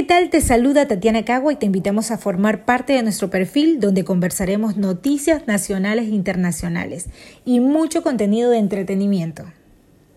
¿qué tal? Te saluda Tatiana Cagua y te invitamos a formar parte de nuestro perfil donde conversaremos noticias nacionales e internacionales y mucho contenido de entretenimiento.